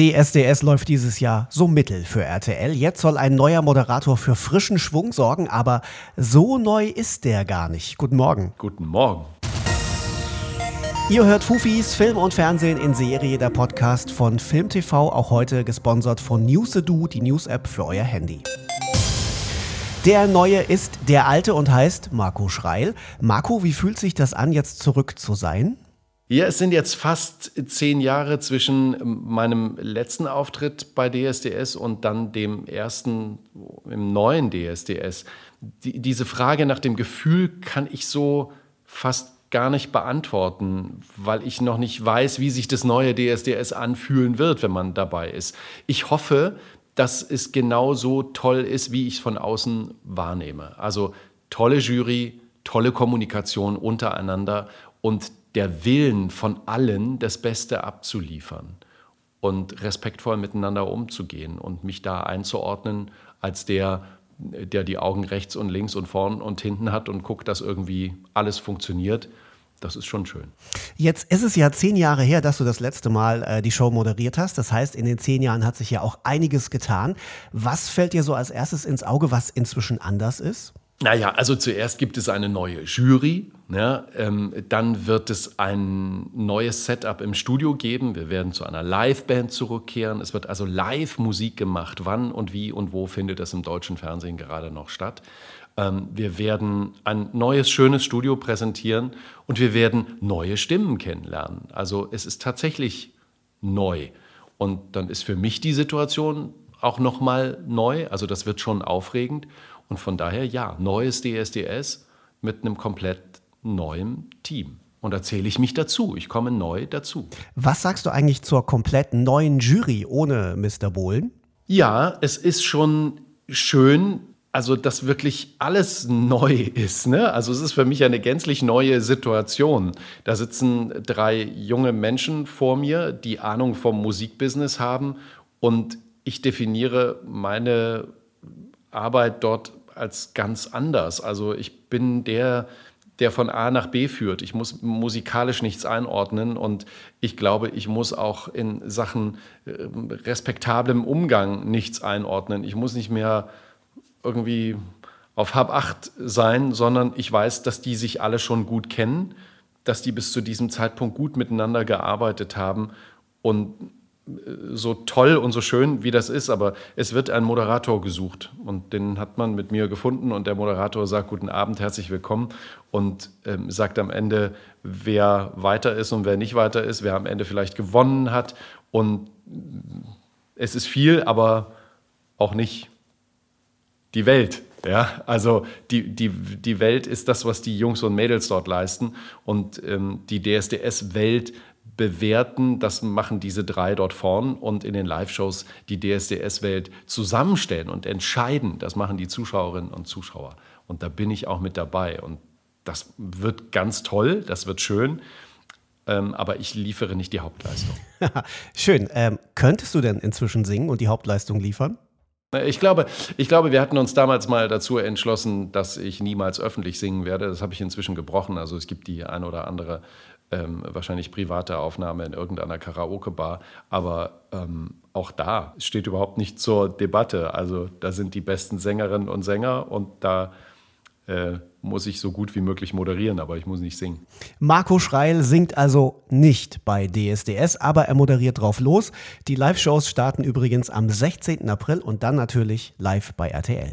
DSDS läuft dieses Jahr so mittel für RTL. Jetzt soll ein neuer Moderator für frischen Schwung sorgen, aber so neu ist der gar nicht. Guten Morgen. Guten Morgen. Ihr hört Fufis Film und Fernsehen in Serie, der Podcast von FilmTV, auch heute gesponsert von Newsedu, die News-App für euer Handy. Der neue ist der alte und heißt Marco Schreil. Marco, wie fühlt sich das an, jetzt zurück zu sein? Ja, es sind jetzt fast zehn Jahre zwischen meinem letzten Auftritt bei DSDS und dann dem ersten im neuen DSDS. Die, diese Frage nach dem Gefühl kann ich so fast gar nicht beantworten, weil ich noch nicht weiß, wie sich das neue DSDS anfühlen wird, wenn man dabei ist. Ich hoffe, dass es genauso toll ist, wie ich es von außen wahrnehme. Also tolle Jury, tolle Kommunikation untereinander und der Willen von allen, das Beste abzuliefern und respektvoll miteinander umzugehen und mich da einzuordnen als der, der die Augen rechts und links und vorn und hinten hat und guckt, dass irgendwie alles funktioniert. Das ist schon schön. Jetzt ist es ja zehn Jahre her, dass du das letzte Mal äh, die Show moderiert hast. Das heißt, in den zehn Jahren hat sich ja auch einiges getan. Was fällt dir so als erstes ins Auge, was inzwischen anders ist? Naja, also zuerst gibt es eine neue Jury, ne? ähm, dann wird es ein neues Setup im Studio geben. Wir werden zu einer Liveband zurückkehren. Es wird also Live-Musik gemacht. Wann und wie und wo findet das im deutschen Fernsehen gerade noch statt? Ähm, wir werden ein neues, schönes Studio präsentieren und wir werden neue Stimmen kennenlernen. Also es ist tatsächlich neu. Und dann ist für mich die Situation auch nochmal neu. Also das wird schon aufregend. Und von daher ja, neues DSDS mit einem komplett neuen Team. Und da zähle ich mich dazu. Ich komme neu dazu. Was sagst du eigentlich zur komplett neuen Jury ohne Mr. Bohlen? Ja, es ist schon schön, also dass wirklich alles neu ist. Ne? Also es ist für mich eine gänzlich neue Situation. Da sitzen drei junge Menschen vor mir, die Ahnung vom Musikbusiness haben und ich definiere meine Arbeit dort als ganz anders. Also ich bin der, der von A nach B führt. Ich muss musikalisch nichts einordnen und ich glaube, ich muss auch in Sachen äh, respektablem Umgang nichts einordnen. Ich muss nicht mehr irgendwie auf Hab acht sein, sondern ich weiß, dass die sich alle schon gut kennen, dass die bis zu diesem Zeitpunkt gut miteinander gearbeitet haben und so toll und so schön, wie das ist, aber es wird ein Moderator gesucht. Und den hat man mit mir gefunden und der Moderator sagt guten Abend, herzlich willkommen. Und ähm, sagt am Ende, wer weiter ist und wer nicht weiter ist, wer am Ende vielleicht gewonnen hat. Und es ist viel, aber auch nicht die Welt. Ja, also die, die, die Welt ist das, was die Jungs und Mädels dort leisten. Und ähm, die DSDS-Welt bewerten, das machen diese drei dort vorn und in den Live-Shows die DSDS-Welt zusammenstellen und entscheiden, das machen die Zuschauerinnen und Zuschauer. Und da bin ich auch mit dabei. Und das wird ganz toll, das wird schön. Ähm, aber ich liefere nicht die Hauptleistung. Schön. Ähm, könntest du denn inzwischen singen und die Hauptleistung liefern? Ich glaube, ich glaube, wir hatten uns damals mal dazu entschlossen, dass ich niemals öffentlich singen werde. Das habe ich inzwischen gebrochen. Also es gibt die ein oder andere ähm, wahrscheinlich private Aufnahme in irgendeiner Karaoke-Bar. Aber ähm, auch da steht überhaupt nicht zur Debatte. Also da sind die besten Sängerinnen und Sänger und da äh, muss ich so gut wie möglich moderieren, aber ich muss nicht singen. Marco Schreil singt also nicht bei DSDS, aber er moderiert drauf los. Die Live-Shows starten übrigens am 16. April und dann natürlich live bei RTL.